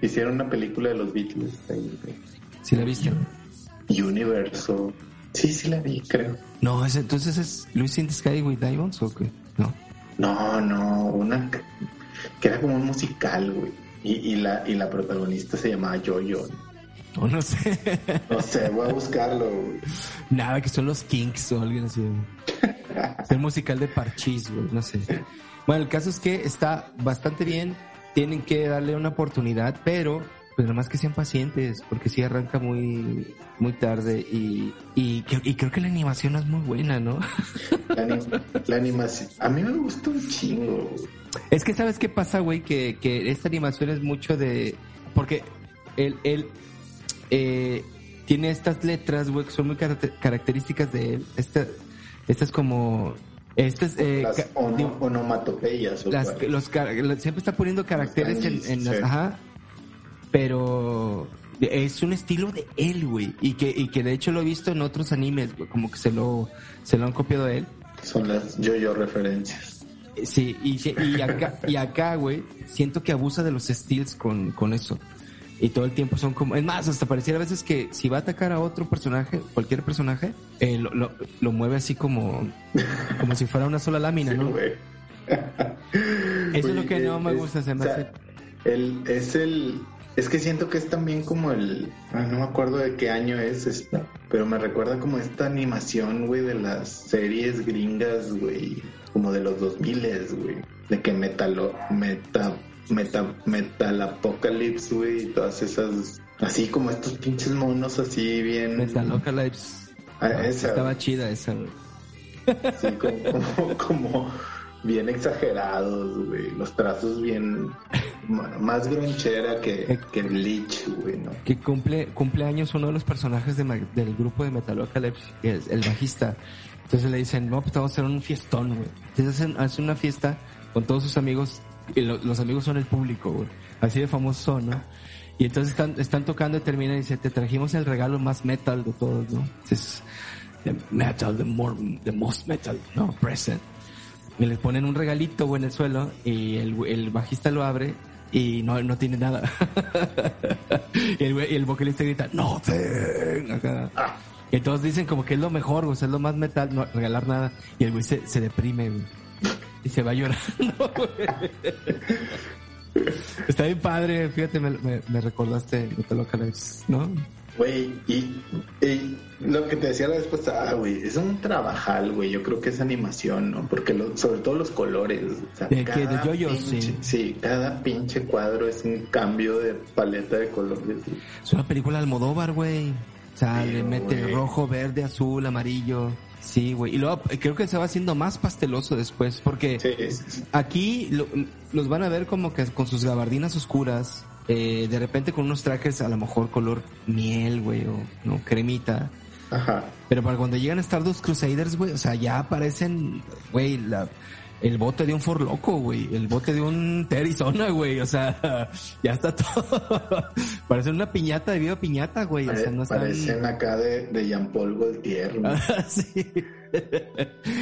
Speaker 2: Hicieron una película de los Beatles. ahí, de
Speaker 1: ¿Sí la viste?
Speaker 2: Universo. Sí, sí la vi, creo.
Speaker 1: No, ese, entonces es Luis in the Sky with Diamonds o qué? No.
Speaker 2: No, no, una que- era como un musical, güey. Y, y la, y la protagonista se llamaba Yo-Yo.
Speaker 1: O no sé.
Speaker 2: No sé, voy a buscarlo, güey.
Speaker 1: Nada, que son los Kinks o alguien así. Es el musical de Parchís, güey, no sé. Bueno, el caso es que está bastante bien. Tienen que darle una oportunidad, pero pues nomás que sean pacientes, porque sí arranca muy muy tarde y, y, y creo que la animación es muy buena, ¿no?
Speaker 2: La, anim- la animación. A mí me gustó un chingo.
Speaker 1: Es que sabes qué pasa, güey, que, que esta animación es mucho de... Porque él, él eh, tiene estas letras, güey, que son muy caracter- características de él. Esta, estas como... Estas, eh,
Speaker 2: Las ono- onomatopeyas.
Speaker 1: las, los, la- siempre está poniendo caracteres en, en las...
Speaker 2: Sí.
Speaker 1: Ajá. Pero es un estilo de él, güey. Y que, y que de hecho lo he visto en otros animes, güey. Como que se lo, se lo han copiado a él.
Speaker 2: Son las yo-yo referencias.
Speaker 1: Sí, y, y acá, y acá, güey, siento que abusa de los steals con, con eso. Y todo el tiempo son como... Es más, hasta pareciera a veces que si va a atacar a otro personaje, cualquier personaje, eh, lo, lo, lo mueve así como... Como si fuera una sola lámina,
Speaker 2: Sí,
Speaker 1: ¿no?
Speaker 2: güey.
Speaker 1: Eso es lo que no me gusta, se me
Speaker 2: o sea,
Speaker 1: hace...
Speaker 2: El, es el. Es que siento que es también como el. No me acuerdo de qué año es esta. Pero me recuerda como esta animación, güey, de las series gringas, güey. Como de los 2000, güey. De que metalo, meta, meta, metal apocalypse, güey. Y todas esas. Así como estos pinches monos, así bien.
Speaker 1: Metalocalypse.
Speaker 2: Ah, esa,
Speaker 1: Estaba chida esa, güey.
Speaker 2: Sí, como, como, como, bien exagerados, güey. Los trazos bien más gronchera que, que Bleach, güey, ¿no?
Speaker 1: Que cumple, cumple años uno de los personajes del grupo de Metalocalypse, el, el bajista. Entonces le dicen, no, pues vamos a hacer un fiestón, güey. Entonces hacen, una fiesta con todos sus amigos, y los amigos son el público, güey. Así de famosos son, ¿no? Y entonces están, están tocando y termina y dice, te trajimos el regalo más metal de todos, ¿no? Es the metal, the, more, the most metal, ¿no? Present. Y les ponen un regalito, en el suelo y el, el bajista lo abre y no, no tiene nada. y, el, el vocalista grita, no, acá. Ah. Y todos dicen como que es lo mejor, güey, es lo más metal, no regalar nada. Y el güey se, se deprime. Y se va llorando, güey. Está bien padre, fíjate, me, me, me recordaste ¿no?
Speaker 2: Güey, y, lo que te decía la vez pasada, güey, es un trabajal, güey. Yo creo que es animación, ¿no? Porque sobre todo los colores.
Speaker 1: ¿De qué? ¿De yo sí.
Speaker 2: Sí, cada pinche cuadro es un cambio de paleta de colores.
Speaker 1: Es una película Almodóvar, güey. O sea, le mete rojo, verde, azul, amarillo. Sí, güey. Y luego eh, creo que se va haciendo más pasteloso después, porque aquí los van a ver como que con sus gabardinas oscuras, eh, de repente con unos trajes a lo mejor color miel, güey, o no cremita. Ajá. Pero para cuando llegan a Stardust Crusaders, güey, o sea, ya aparecen, güey, la el bote de un Loco, güey. El bote de un Arizona, güey. O sea, ya está todo. Parece una piñata de viva piñata, güey. o sea,
Speaker 2: no Parecen acá de, de Jean Paul Gaultier, sí.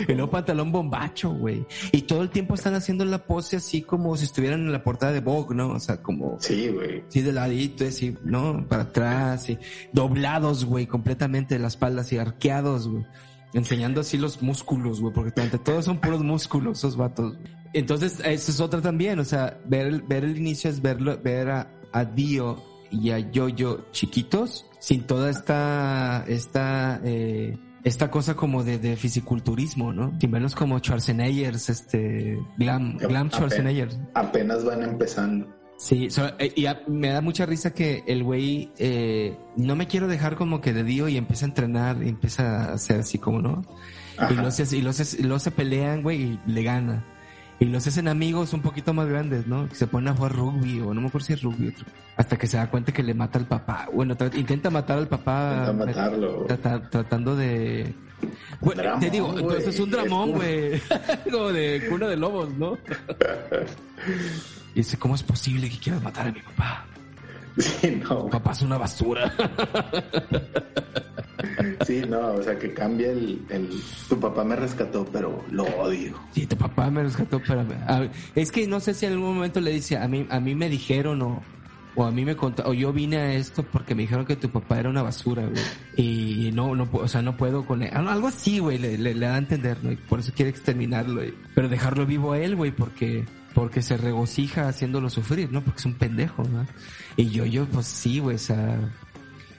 Speaker 1: luego pantalón bombacho, güey. Y todo el tiempo están haciendo la pose así como si estuvieran en la portada de Vogue, ¿no? O sea, como...
Speaker 2: Sí, güey.
Speaker 1: Sí, de ladito, así, ¿no? Para atrás, y doblados, güey, completamente de la espalda, así arqueados, güey enseñando así los músculos, güey, porque todos son puros músculos esos vatos. Entonces, eso es otra también, o sea, ver el, ver el inicio es verlo, ver a, a Dio y a Yoyo chiquitos, sin toda esta, esta, eh, esta cosa como de, de fisiculturismo, ¿no? Sin menos como Schwarzenegger, este, glam, glam Schwarzenegger.
Speaker 2: apenas van empezando.
Speaker 1: Sí, eh, y me da mucha risa que el güey eh, no me quiero dejar como que de Dio y empieza a entrenar y empieza a hacer así como, ¿no? Y los, y los, se pelean, güey, y le gana. Y los hacen amigos un poquito más grandes, ¿no? Se ponen a jugar rugby, o no me acuerdo si es rugby. Hasta que se da cuenta que le mata al papá. Bueno, intenta matar al papá.
Speaker 2: Intenta matarlo.
Speaker 1: tratando de... Bueno, te digo, entonces es un dramón, güey. como de cuna de lobos, ¿no? Y dice, ¿cómo es posible que quieras matar a mi papá?
Speaker 2: Sí, no.
Speaker 1: Mi papá es una basura.
Speaker 2: Sí, no, o sea, que cambia el, Tu papá me rescató, pero lo odio.
Speaker 1: Sí, tu papá me rescató, pero... es que no sé si en algún momento le dice, a mí, a mí me dijeron o... O a mí me contaron, o yo vine a esto porque me dijeron que tu papá era una basura, güey. Y no, no, o sea, no puedo con él. Algo así, güey, le, le, da a entender, ¿no? Y por eso quiere exterminarlo, Pero dejarlo vivo a él, güey, porque porque se regocija haciéndolo sufrir, ¿no? Porque es un pendejo, ¿no? Y yo, yo, pues sí, güey, o sea,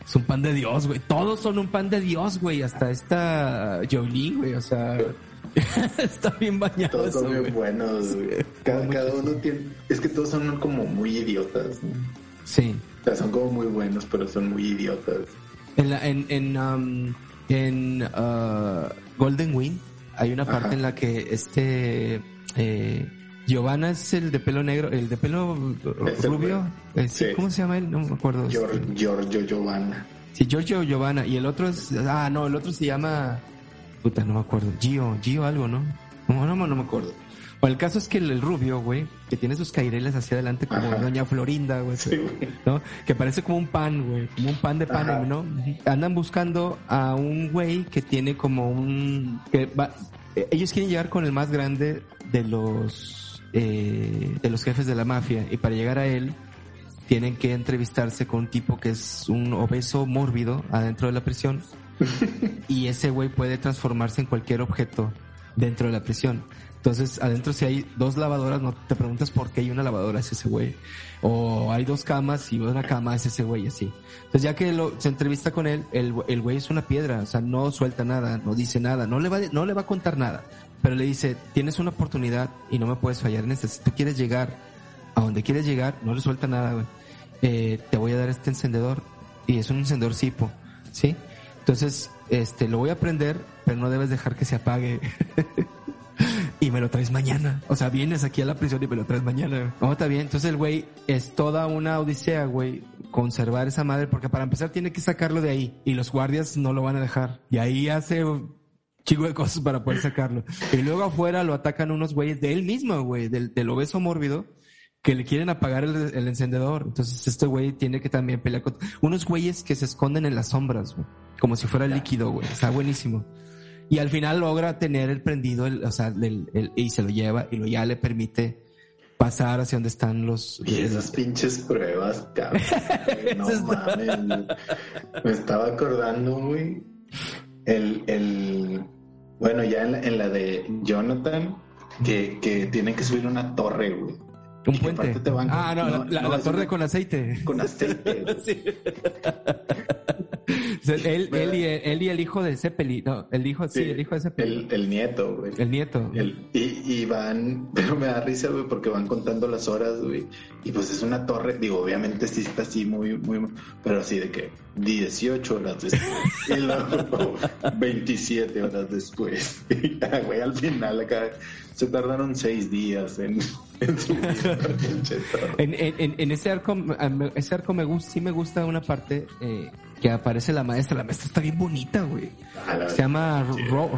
Speaker 1: es un pan de Dios, güey. Todos son un pan de Dios, güey. Hasta esta Jolie, güey, o sea, está bien bañado.
Speaker 2: Todos son muy buenos, güey. Cada, uno tiene, es que todos son como muy idiotas, ¿no?
Speaker 1: Sí.
Speaker 2: O sea, son como muy buenos, pero son muy idiotas.
Speaker 1: En la, en, en, um, en uh, Golden Wing hay una parte en la que este eh, Giovanna es el de pelo negro, el de pelo rubio. Eh, ¿Cómo se llama él? No me acuerdo.
Speaker 2: Giorgio Giovanna.
Speaker 1: Sí, Giorgio Giovanna. Y el otro es. Ah, no, el otro se llama. Puta, no me acuerdo. Gio, Gio algo, ¿no? No, no, no me acuerdo. Bueno, el caso es que el, rubio, güey, que tiene sus caireles hacia adelante como Doña Florinda, güey, ¿no? Que parece como un pan, güey, como un pan de pan, ¿no? Andan buscando a un güey que tiene como un... que va... Eh, ellos quieren llegar con el más grande de los eh, de los jefes de la mafia y para llegar a él tienen que entrevistarse con un tipo que es un obeso mórbido adentro de la prisión y ese güey puede transformarse en cualquier objeto dentro de la prisión. Entonces, adentro si hay dos lavadoras, no te preguntas por qué hay una lavadora, es ese güey. O hay dos camas y una cama es ese güey, así. Entonces, ya que lo, se entrevista con él, el, el güey es una piedra, o sea, no suelta nada, no dice nada, no le va, no le va a contar nada. Pero le dice, tienes una oportunidad y no me puedes fallar en esta. Si tú quieres llegar a donde quieres llegar, no le suelta nada, güey. Eh, te voy a dar este encendedor y es un encendedor Sipo, ¿sí? Entonces, este, lo voy a prender, pero no debes dejar que se apague. y, me lo traes mañana. O sea, vienes aquí a la prisión y me lo traes mañana. Oh, está bien. Entonces el güey es toda una odisea, güey, conservar esa madre, porque para empezar tiene que sacarlo de ahí y los guardias no lo van a dejar. Y ahí hace chico de cosas para poder sacarlo. Y luego afuera lo atacan unos güeyes de él mismo, güey, del, del obeso mórbido que le quieren apagar el, encendedor. Entonces este güey tiene que también pelear con unos güeyes que se esconden en las sombras, güey. Como si fuera líquido, güey. Está buenísimo. Y al final logra tener el prendido, el, o sea, el, y se lo lleva y lo ya le permite pasar hacia donde están los...
Speaker 2: Y esas pinches pruebas, cabrón. no mames. Me estaba acordando, güey. El, el, bueno, ya en la, en la de Jonathan, que, que tiene que subir una torre, güey
Speaker 1: un puente. ah, no, la, torre con aceite.
Speaker 2: Con aceite.
Speaker 1: él, él, y, él, y, el hijo de Zeppeli, no, el hijo, sí, el hijo de Zeppeli.
Speaker 2: El, el nieto, güey.
Speaker 1: El nieto.
Speaker 2: y, y, van, pero me da risa, güey, porque van contando las horas, güey. Y pues es una torre, digo, obviamente sí está así muy, muy, pero así de que 18 horas después. y luego 27 horas después. Y güey, al final acá se tardaron seis días en,
Speaker 1: en, en, en, ese arco, ese arco me gusta, sí me gusta una parte eh, que aparece la maestra. La maestra está bien bonita, güey. Se llama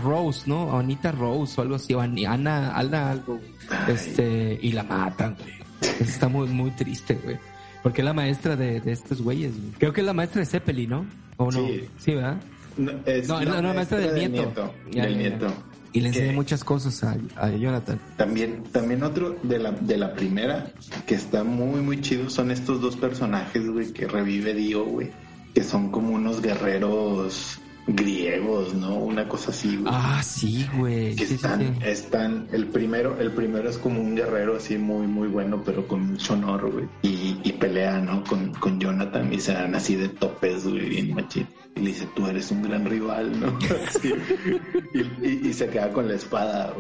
Speaker 1: Rose, ¿no? Anita Rose o algo así, o Ana, Ana algo. Este, y la matan, güey. Está muy, muy triste, güey. Porque es la maestra de, de estos güeyes, Creo que es la maestra de Zeppeli, ¿no? ¿O no? Sí, ¿verdad? No, es no, la, maestra del nieto.
Speaker 2: del nieto.
Speaker 1: Y le enseñé muchas cosas a, a, Jonathan.
Speaker 2: También, también otro de la, de la primera que está muy, muy chido son estos dos personajes, güey, que revive Dio, güey. Que son como unos guerreros griegos, ¿no? Una cosa así,
Speaker 1: güey. Ah, sí, güey.
Speaker 2: Que están, están, el primero, el primero es como un guerrero así muy, muy bueno, pero con mucho honor, güey. Y, y pelea, ¿no? Con, con Jonathan y se dan así de topes, güey, bien machito y le dice, tú eres un gran rival, ¿no? y, se queda con la espada.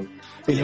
Speaker 2: Y,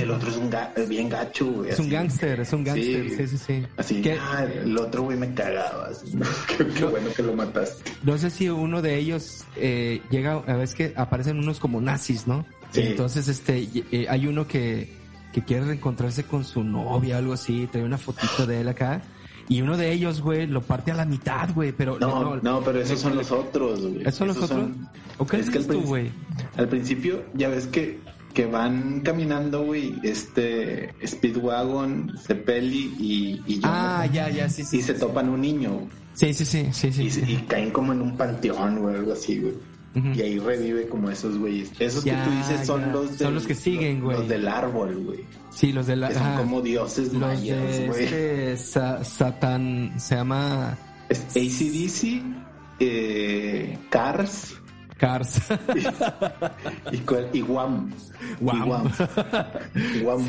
Speaker 2: el, otro es un bien gacho, güey.
Speaker 1: Es un gángster, es un gángster, sí, sí, sí.
Speaker 2: Así, que ah, el otro güey me cagaba. qué, bueno que lo mataste.
Speaker 1: No sé si uno de ellos eh, llega, a veces que aparecen unos como nazis, ¿no? Sí. Entonces, este, eh, hay uno que, que quiere reencontrarse con su novia, algo así, trae una fotito de él acá y uno de ellos, güey, lo parte a la mitad, güey, pero...
Speaker 2: No, no, pero esos son los otros, güey.
Speaker 1: ¿Esos son los otros? ¿O qué es que tú, güey?
Speaker 2: Al principio, ya ves que, que van caminando, güey, este Speedwagon, Cepelli y, y
Speaker 1: Ah, ya, ya, sí, sí.
Speaker 2: Y se topan un niño.
Speaker 1: Sí, sí, sí, sí, sí.
Speaker 2: Y, y caen como en un panteón, güey, algo así, güey. Y ahí revive como esos güeyes. Esos que tú dices son los
Speaker 1: Son los que siguen, güey.
Speaker 2: Los del árbol, güey.
Speaker 1: Sí, los del árbol.
Speaker 2: Son como dioses los mayas, güey.
Speaker 1: Este Satan se llama...
Speaker 2: Es ACDC, eh, Cars.
Speaker 1: Cars.
Speaker 2: y, y, Guam.
Speaker 1: Guam.
Speaker 2: Guam.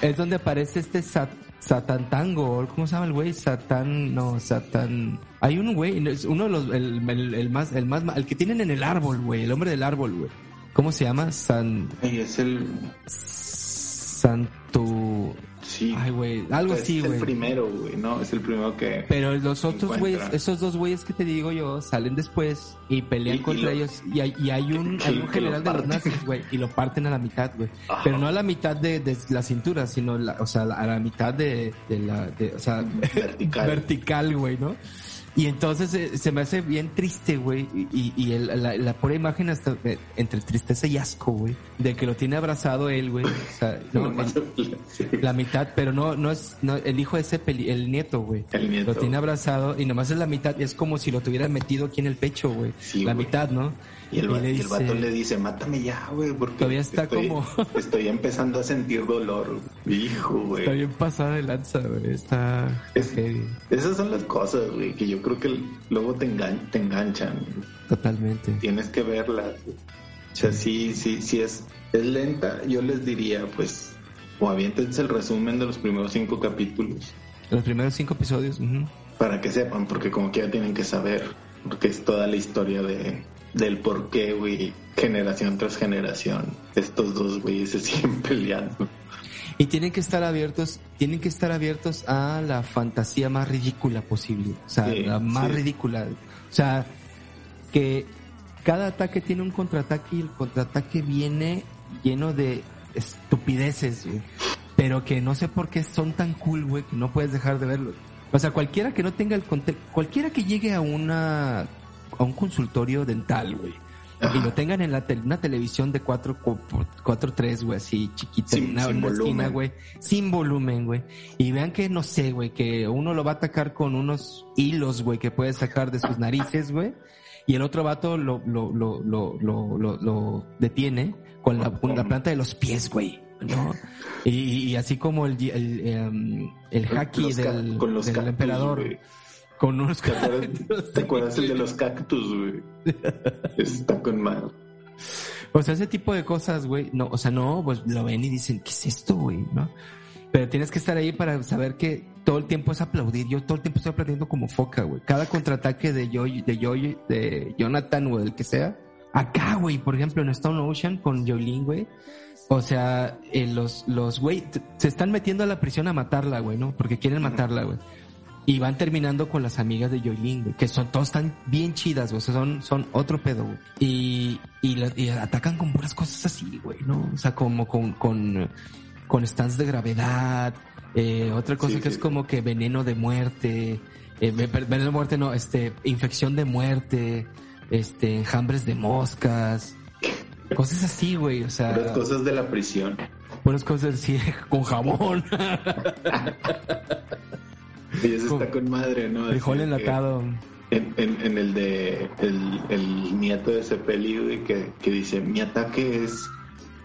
Speaker 1: Es donde aparece este Sat Satan Tango, ¿cómo se llama el güey? Satan, no, Satan. Hay un güey, uno de los, el, el, más, el más, el que tienen en el árbol, güey, el hombre del árbol, güey. ¿Cómo se llama? San.
Speaker 2: es el.
Speaker 1: Santo.
Speaker 2: Sí.
Speaker 1: Ay, güey, algo así, güey.
Speaker 2: Es el primero, güey, ¿no? Es el primero que.
Speaker 1: Pero los otros güeyes, esos dos güeyes que te digo yo, salen después y pelean contra ellos. Y hay, y hay un, hay un general de los nazis, güey, y lo parten a la mitad, güey. Pero no a la mitad de, de la cintura, sino, la, o sea, a la mitad de, de la. De, o sea,
Speaker 2: vertical.
Speaker 1: vertical, güey, ¿no? Y entonces eh, se me hace bien triste, güey. Y, y el, la, la, pura imagen hasta eh, entre tristeza y asco, güey. De que lo tiene abrazado él, güey. O sea, no, la mitad, pero no, no es, no, el hijo de ese el nieto, güey. Lo tiene abrazado y nomás es la mitad. Es como si lo tuviera metido aquí en el pecho, güey. la mitad, ¿no?
Speaker 2: Y el, vato le dice, mátame ya, güey, porque
Speaker 1: todavía está como...
Speaker 2: estoy empezando a sentir dolor, hijo, güey.
Speaker 1: Está bien pasada de lanza, güey, está...
Speaker 2: esas son las cosas, güey, que yo creo que luego te, te enganchan.
Speaker 1: Totalmente.
Speaker 2: Tienes que verlas. O sea, sí, sí, sí es, es lenta. Yo les diría, pues, o aviéntense el resumen de los primeros cinco capítulos.
Speaker 1: Los primeros cinco episodios.
Speaker 2: Para que sepan, porque como que ya tienen que saber, porque es toda la historia de, del por qué, güey, generación tras generación, estos dos güeyes se siguen peleando.
Speaker 1: Y tienen que estar abiertos, tienen que estar abiertos a la fantasía más ridícula posible, o sea, la más ridícula. O sea, que cada ataque tiene un contraataque y el contraataque viene lleno de estupideces, güey. Pero que no sé por qué son tan cool, güey, que no puedes dejar de verlo. O sea, cualquiera que no tenga el contexto, cualquiera que llegue a una, a un consultorio dental, güey. Y lo tengan en la una televisión de 4 4 3, güey, así chiquita, en una, esquina, güey, sin volumen, güey. Y vean que no sé, güey, que uno lo va a atacar con unos hilos, güey, que puede sacar de sus narices, güey. Y el otro vato lo, lo, lo, lo, lo, lo, lo detiene con la, con la planta de los pies, güey. ¿no? Y, y, así como el, el, em, el, el haki del,
Speaker 2: con los
Speaker 1: del emperador. Con unos
Speaker 2: ¿Te acuerdas, ¿te acuerdas el de los cactus, güey? Está con mal.
Speaker 1: O sea, ese tipo de cosas, güey, no, o sea, no, pues lo ven y dicen, ¿qué es esto, güey? ¿No? Pero tienes que estar ahí para saber que todo el tiempo es aplaudir. Yo todo el tiempo estoy aplaudiendo como foca, güey. Cada contraataque de yo, de yo, de Jonathan o del que sea. Acá, güey, por ejemplo, en Stone Ocean con Jolene, güey. O sea, eh, los, los, güey, se están metiendo a la prisión a matarla, güey, ¿no? Porque quieren matarla, güey. Y van terminando con las amigas de Joylin, güey, que son, todos están bien chidas, güey, o sea, son, son otro pedo, güey. Y, y, la- y atacan con puras cosas así, güey, ¿no? O sea, como con, con, con stands de gravedad, eh, otra cosa
Speaker 2: Sí,
Speaker 1: que
Speaker 2: sí.
Speaker 1: es como que veneno de muerte, eh, ve- ve- veneno de muerte no, este, infección de muerte, este, enjambres de moscas, cosas así, güey, o sea,
Speaker 2: Las cosas de la prisión.
Speaker 1: puras cosas así, con jabón,
Speaker 2: Y eso está con madre, ¿no?
Speaker 1: Frijol enlatado.
Speaker 2: En, en, en el de el, el nieto de ese peli, güey, que, que dice, mi ataque es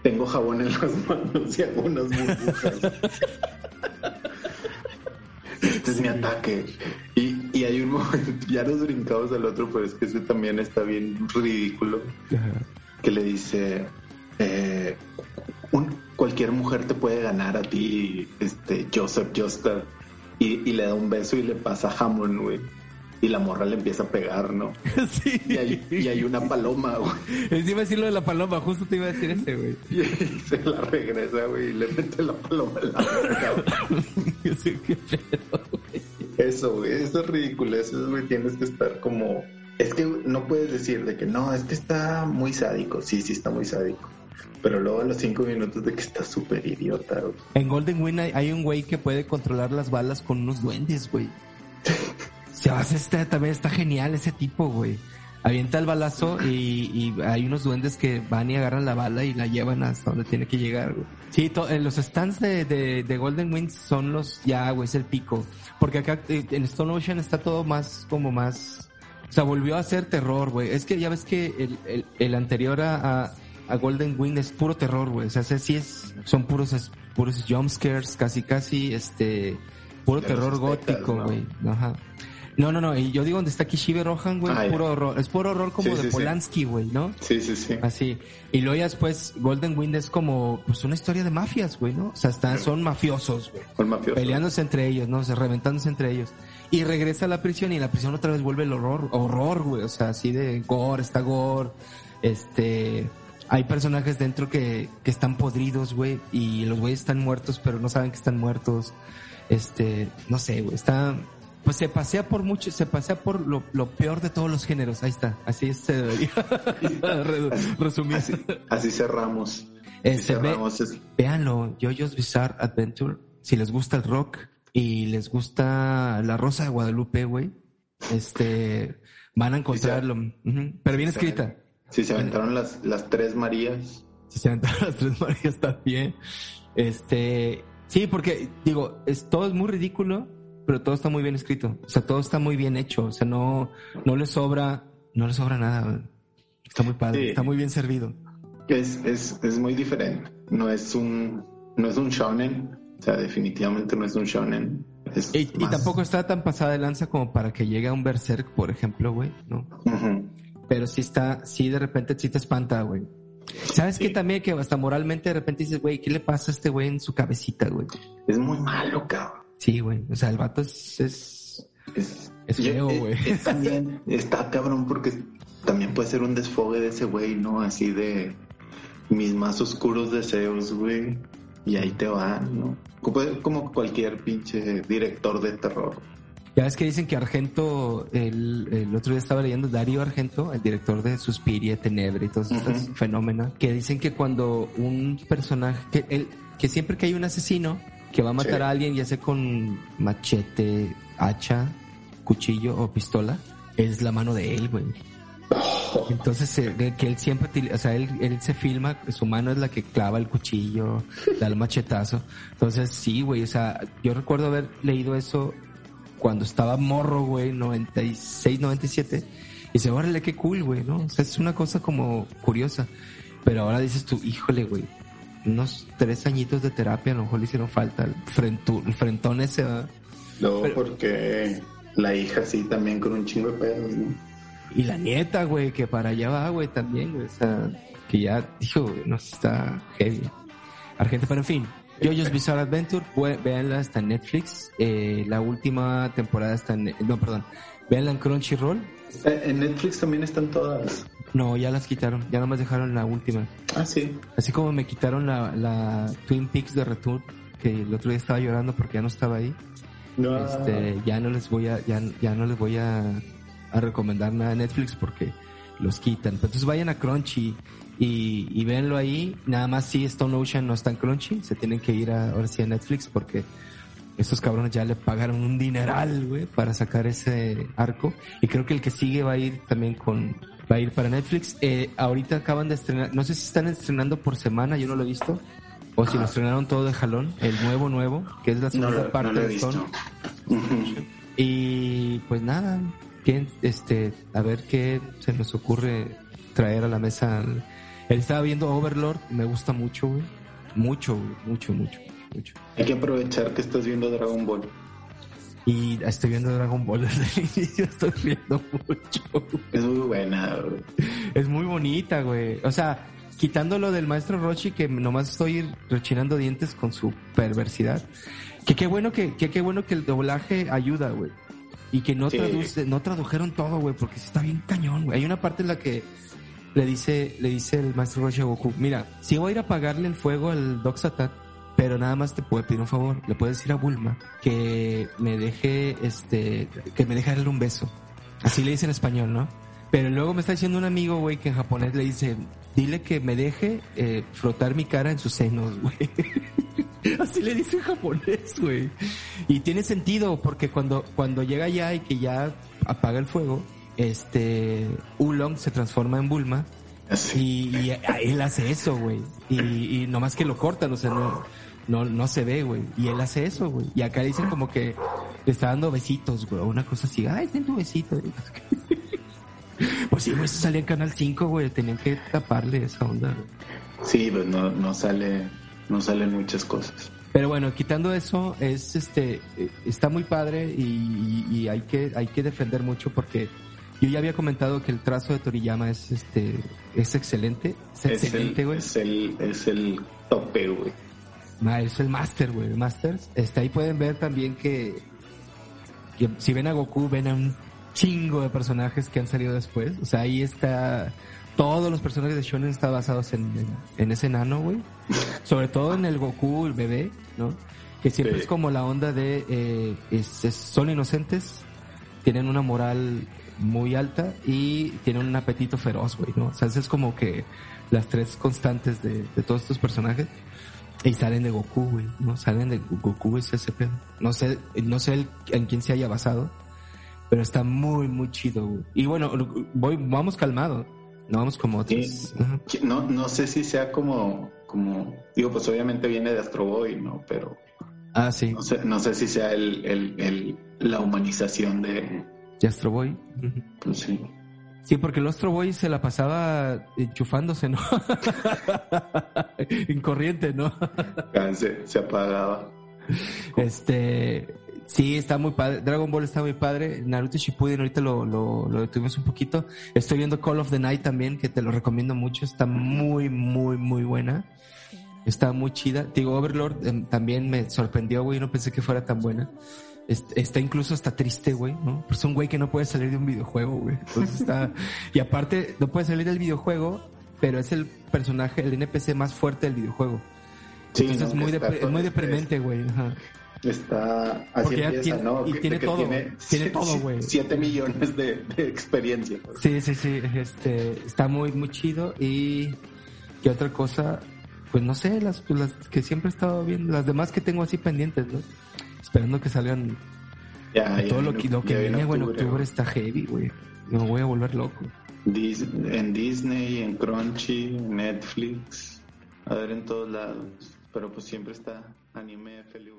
Speaker 2: tengo jabón en las manos y hago unas burbujas. este es mi ataque. Y, y hay un momento, ya nos brincamos al otro, pero es que ese también está bien ridículo.
Speaker 1: Ajá.
Speaker 2: que le dice eh, un- cualquier mujer te puede ganar a ti este Joseph Joestar y, y le da un beso y le pasa jamón güey y la morra le empieza a pegar no
Speaker 1: Sí.
Speaker 2: y hay, y hay una paloma güey
Speaker 1: Es iba a decir lo de la paloma, justo te iba a decir ese, güey.
Speaker 2: y se la regresa güey y le mete la paloma en la boca
Speaker 1: qué pedo, güey.
Speaker 2: eso güey eso es ridículo eso güey tienes que estar como es que no puedes decir de que no es que está muy sádico sí sí está muy sádico pero luego a los cinco minutos de que está súper idiota güey.
Speaker 1: En Golden Wind hay, hay un güey que puede controlar las balas con unos duendes, güey. Se hace este, también está genial ese tipo, güey. Avienta el balazo y, y hay unos duendes que van y agarran la bala y la llevan hasta donde tiene que llegar, güey. Sí, to- en los stands de, de, de Golden Wind son los, ya, güey, es el pico. Porque acá eh, en Stone Ocean está todo más, como más, o sea, volvió a ser terror, güey. Es que ya ves que el, el, el anterior a, a, a Golden Wind es puro terror, güey. O sea, sí es, son puros, puros jumpscares, casi, casi, este, puro terror gótico,
Speaker 2: ¿no?
Speaker 1: güey. Ajá. No, no, no, y yo digo donde está Kishibe Rohan, güey,
Speaker 2: Ah,
Speaker 1: es puro horror, es puro horror como
Speaker 2: Sí,
Speaker 1: de
Speaker 2: sí.
Speaker 1: Polanski, güey, ¿no?
Speaker 2: sí sí sí
Speaker 1: Así. Y luego ya después Golden Wind es como, pues una historia de mafias, güey, ¿no? O sea, están, son mafiosos, güey.
Speaker 2: el mafioso
Speaker 1: Peleándose entre ellos, ¿no? O sea, reventándose entre ellos. Y regresa a la prisión y la prisión otra vez vuelve el horror, horror, güey. O sea, así de gore, está gore. Este, hay personajes dentro que, que están podridos, güey. Y los güeyes están muertos, pero no saben que están muertos. Este, no sé, güey. Está, pues se pasea por mucho, se pasea por lo, lo peor de todos los géneros. Ahí está. Así se debería re- resumir.
Speaker 2: así, así cerramos así
Speaker 1: Este, ve-
Speaker 2: cerramos
Speaker 1: Véanlo, JoJo's Bizarre Adventure. Si les gusta el rock y les gusta la Rosa de Guadalupe, güey, este, van a encontrarlo. Pero bien escrita.
Speaker 2: Si se aventaron las las tres Marías
Speaker 1: Si se aventaron las tres Marías también. Este, sí, porque digo, es, todo es muy ridículo, pero todo está muy bien escrito. O sea, todo está muy bien hecho. O sea, no, no le sobra, no le sobra nada. Está muy padre,
Speaker 2: Sí.
Speaker 1: está muy bien servido.
Speaker 2: es, es, es muy diferente no es un no es un shonen o sea definitivamente no es un shonen es
Speaker 1: Y, y
Speaker 2: más-
Speaker 1: tampoco está tan pasada de lanza como para que llegue a un Berserk, por ejemplo, güey, ¿no?
Speaker 2: Ujú.
Speaker 1: Pero sí está, sí de repente sí te espanta, güey. ¿Sabes
Speaker 2: Sí.
Speaker 1: qué también? Que hasta moralmente de repente dices, güey, ¿qué le pasa a este güey en su cabecita, güey?
Speaker 2: es muy malo cabrón
Speaker 1: Sí, güey. O sea, el vato es, es,
Speaker 2: es,
Speaker 1: Es feo, güey.
Speaker 2: es también está cabrón porque también puede ser un desfogue de ese güey no así de mis más oscuros deseos güey y ahí te va no como, como cualquier pinche director de terror
Speaker 1: Ya ves que dicen que Argento, el, el otro día estaba leyendo Darío Argento, el director de Suspiria, Tenebre y todos estos fenómenos, que dicen que cuando un personaje, que, el, que siempre que hay un asesino que va a matar
Speaker 2: Sí.
Speaker 1: a alguien, ya sea con machete, hacha, cuchillo o pistola, es la mano de él, güey. Entonces, eh, que él siempre, o sea, él, él se filma, su mano es la que clava el cuchillo, da el machetazo. Entonces, sí, güey, o sea, yo recuerdo haber leído eso cuando estaba morro, güey, 96, 97. Y dice, órale, qué cool, güey, ¿no? O sea, es una cosa como curiosa. Pero ahora dices tú, híjole, güey, unos tres añitos de terapia a lo mejor le hicieron falta. El, frentu- el frentón ese, ¿verdad?
Speaker 2: Luego
Speaker 1: Pero-
Speaker 2: porque la hija sí también con un chingo de pedos, ¿no?
Speaker 1: Y la nieta, güey, que para allá va, güey, también, güey. O sea, que ya, dijo, güey, no está heavy. Argento, pero en fin. JoJo's Bizarre Adventure, véanla, está en Netflix. Eh, la última temporada está en... No, perdón. Véanla en Crunchyroll.
Speaker 2: Eh, En Netflix también están todas.
Speaker 1: No, ya las quitaron. Ya nomás dejaron la última.
Speaker 2: Ah, sí.
Speaker 1: Así como me quitaron la, la Twin Peaks de Return, que el otro día estaba llorando porque ya no estaba ahí.
Speaker 2: No.
Speaker 1: Este, ya no les voy a, ya, ya no les voy a, a recomendar nada de Netflix porque los quitan. Entonces vayan a Crunchy y, y véanlo ahí. Nada más si Stone Ocean no está en Crunchy, se tienen que ir a, ahora sí a Netflix porque estos cabrones ya le pagaron un dineral, güey, para sacar ese arco. Y creo que el que sigue va a ir también con, va a ir para Netflix. Eh, ahorita acaban de estrenar, no sé si están estrenando por semana, yo no lo he visto. O si lo estrenaron todo de jalón, el nuevo nuevo, que es la
Speaker 2: no
Speaker 1: segunda
Speaker 2: lo,
Speaker 1: parte
Speaker 2: no
Speaker 1: de Stone. Y pues nada, que, este, a ver qué se nos ocurre traer a la mesa. Él estaba viendo Overlord, me gusta mucho, güey. Mucho, güey, mucho, mucho, mucho.
Speaker 2: Hay que aprovechar que estás viendo Dragon Ball.
Speaker 1: Y estoy viendo Dragon Ball desde el inicio, estoy viendo mucho. güey.
Speaker 2: Es muy buena. güey.
Speaker 1: Es muy bonita, güey. O sea, quitándolo del maestro Roshi, que nomás estoy rechinando dientes con su perversidad. Que qué bueno que, que qué bueno que el doblaje ayuda, güey. Y que no
Speaker 2: Sí.
Speaker 1: traduce, no tradujeron todo, güey, porque sí está bien cañón, güey. Hay una parte en la que le dice, le dice el maestro Roshi a Goku, mira, si voy a ir a apagarle el fuego al Doc Satan, pero nada más te puedo pedir un favor, le puedes decir a Bulma que me deje, este, que me deje darle un beso. Así le dice en español, ¿no? Pero luego me está diciendo un amigo, güey, que en japonés le dice, dile que me deje eh, frotar mi cara en sus senos, güey. Así le dice en japonés, güey. Y tiene sentido, porque cuando, cuando llega allá y que ya apaga el fuego, este, Ulong se transforma en Bulma y, y a- él hace eso, güey. Y, y nomás que lo cortan, o sea, no, no, no se ve, güey. Y él hace eso, güey. Y acá dicen como que le está dando besitos, güey. Una cosa así, ay, ten tu besito. Pues sí, güey, eso salía en Canal 5, güey. Tenían que taparle esa onda, güey.
Speaker 2: Sí, pues no, no sale, no salen muchas cosas.
Speaker 1: Pero bueno, quitando eso, es este, eh, está muy padre y, y- y hay que, hay que defender mucho porque yo ya había comentado que el trazo de Toriyama es este, es excelente, es
Speaker 2: Es
Speaker 1: excelente,
Speaker 2: el,
Speaker 1: güey.
Speaker 2: es el, es el tope, güey.
Speaker 1: Ah, es el Master, güey, Masters. Este, ahí pueden ver también que, que si ven a Goku, ven a un chingo de personajes que han salido después. O sea, ahí está, todos los personajes de Shonen están basados en, en, en ese nano, güey. Sobre todo en el Goku, el bebé, ¿no? Que siempre
Speaker 2: Sí.
Speaker 1: es como la onda de, eh, es- es- son inocentes, tienen una moral muy alta y tienen un apetito feroz, güey, ¿no? O sea, es como que las tres constantes de, de todos estos personajes. Y salen de Goku, güey, ¿no? Salen de Goku, es ese pedo. No sé, no sé el- en quién se haya basado, pero está muy, muy chido, güey. Y bueno, voy, vamos calmado, no vamos como otros.
Speaker 2: Sí.
Speaker 1: Ajá.
Speaker 2: No, no sé si sea como, como, digo, pues obviamente viene de Astro Boy, ¿no? Pero
Speaker 1: Ah, sí,
Speaker 2: no sé, no sé si sea el, el, el, la humanización de,
Speaker 1: de Astro Boy.
Speaker 2: Pues sí.
Speaker 1: Sí, porque el Astro Boy se la pasaba enchufándose, ¿no? en corriente, ¿no?
Speaker 2: Ah, Se, se apagaba.
Speaker 1: Este, sí, está muy padre. Dragon Ball está muy padre. Naruto Shippuden ahorita lo, lo, lo detuvimos un poquito. Estoy viendo Call of the Night también, que te lo recomiendo mucho. Está muy, muy, muy buena. Está muy chida. Digo, Overlord em, también me sorprendió, güey. No pensé que fuera tan buena. Est- Está incluso hasta triste, güey, ¿no? Pero es un güey que no puede salir de un videojuego, güey. Entonces está... Y aparte, no puede salir del videojuego, pero es el personaje, el NPC más fuerte del videojuego.
Speaker 2: Sí,
Speaker 1: Entonces
Speaker 2: ¿no?
Speaker 1: es muy, depre- es muy deprimente, güey. Ajá.
Speaker 2: Está así empieza,
Speaker 1: tiene-
Speaker 2: ¿no?
Speaker 1: y
Speaker 2: Que-
Speaker 1: tiene
Speaker 2: que
Speaker 1: todo, tiene todo, güey.
Speaker 2: 7 millones de, de experiencia.
Speaker 1: Sí, sí, sí, este, está muy, muy chido y qué otra cosa, pues no sé, las, las que siempre he estado viendo, las demás que tengo así pendientes, ¿no? Esperando que salgan
Speaker 2: Ya, ya
Speaker 1: todo lo que, lo que viene, güey, en octubre está heavy, güey. Me voy a volver loco.
Speaker 2: Dis- en Disney, en Crunchy, en Netflix, a ver en todos lados. Pero pues siempre está anime FLV.